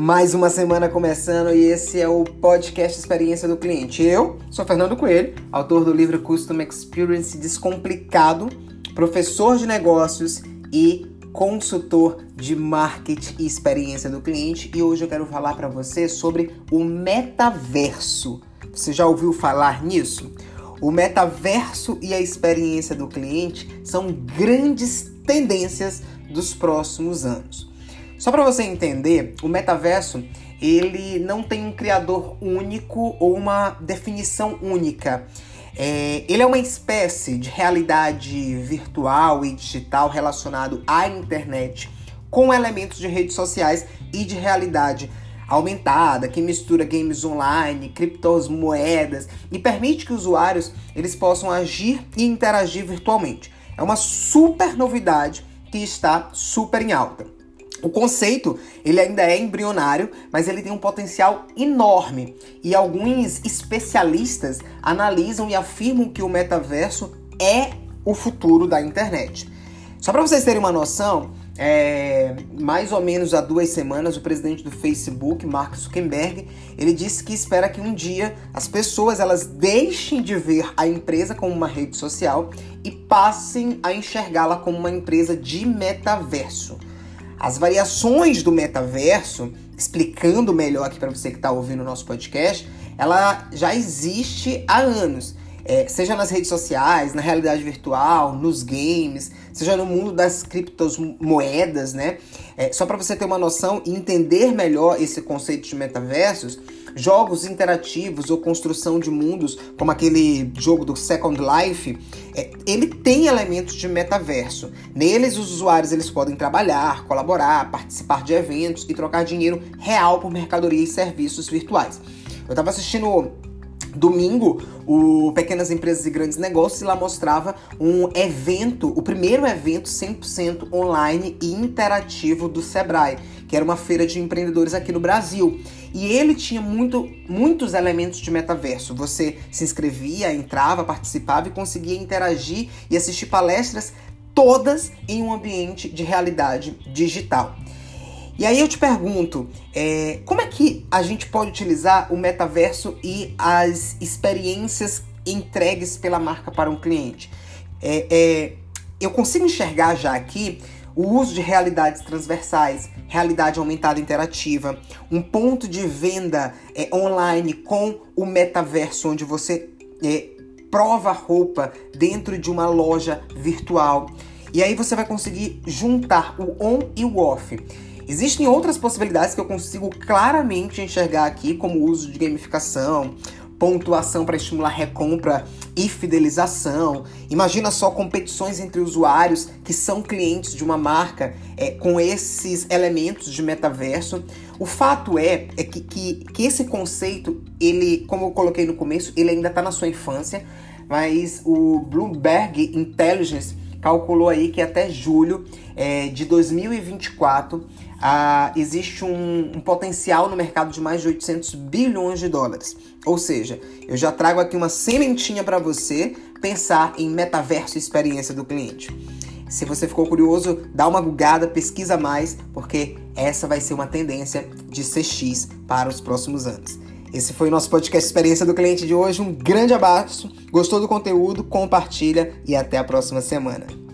Mais uma semana começando e esse é o podcast Experiência do Cliente. Eu sou Fernando Coelho, autor do livro Custom Experience Descomplicado, professor de negócios e consultor de marketing e experiência do cliente. E hoje eu quero falar para você sobre o metaverso. Você já ouviu falar nisso? O metaverso e a experiência do cliente são grandes tendências dos próximos anos. Só para você entender, o metaverso ele não tem um criador único ou uma definição única. É, ele é uma espécie de realidade virtual e digital relacionado à internet com elementos de redes sociais e de realidade aumentada, que mistura games online, criptomoedas e permite que usuários eles possam agir e interagir virtualmente. É uma super novidade que está super em alta. O conceito, ele ainda é embrionário, mas ele tem um potencial enorme. E alguns especialistas analisam e afirmam que o metaverso é o futuro da internet. Só para vocês terem uma noção, é, mais ou menos há duas semanas, o presidente do Facebook, Mark Zuckerberg, ele disse que espera que um dia as pessoas elas deixem de ver a empresa como uma rede social e passem a enxergá-la como uma empresa de metaverso. As variações do metaverso, explicando melhor aqui para você que está ouvindo o nosso podcast, ela já existe há anos. É, seja nas redes sociais, na realidade virtual, nos games, seja no mundo das criptomoedas, né? É, só para você ter uma noção e entender melhor esse conceito de metaversos, jogos interativos ou construção de mundos, como aquele jogo do Second Life, é, ele tem elementos de metaverso. Neles, os usuários eles podem trabalhar, colaborar, participar de eventos e trocar dinheiro real por mercadoria e serviços virtuais. Eu estava assistindo Domingo, o Pequenas Empresas e Grandes Negócios lá mostrava um evento, o primeiro evento 100% online e interativo do Sebrae, que era uma feira de empreendedores aqui no Brasil. E ele tinha muito, muitos elementos de metaverso. Você se inscrevia, entrava, participava e conseguia interagir e assistir palestras todas em um ambiente de realidade digital. E aí eu te pergunto, é, como é que a gente pode utilizar o metaverso e as experiências entregues pela marca para um cliente? É, é, eu consigo enxergar já aqui o uso de realidades transversais, realidade aumentada interativa, um ponto de venda é, online com o metaverso, onde você é, prova roupa dentro de uma loja virtual. E aí você vai conseguir juntar o on e o off. Existem outras possibilidades que eu consigo claramente enxergar aqui, como o uso de gamificação, pontuação para estimular recompra e fidelização. Imagina só competições entre usuários que são clientes de uma marca é, com esses elementos de metaverso. O fato é, é que, que, que esse conceito, ele, como eu coloquei no começo, ele ainda está na sua infância, mas o Bloomberg Intelligence calculou aí que até julho é, de 2024 ah, existe um, um, potencial no mercado de mais de 800 bilhões de dólares. Ou seja, eu já trago aqui uma sementinha para você pensar em metaverso e experiência do cliente. Se você ficou curioso, dá uma bugada, pesquisa mais, porque essa vai ser uma tendência de CX para os próximos anos. Esse foi o nosso podcast Experiência do Cliente de hoje. Um grande abraço. Gostou do conteúdo? Compartilha e até a próxima semana.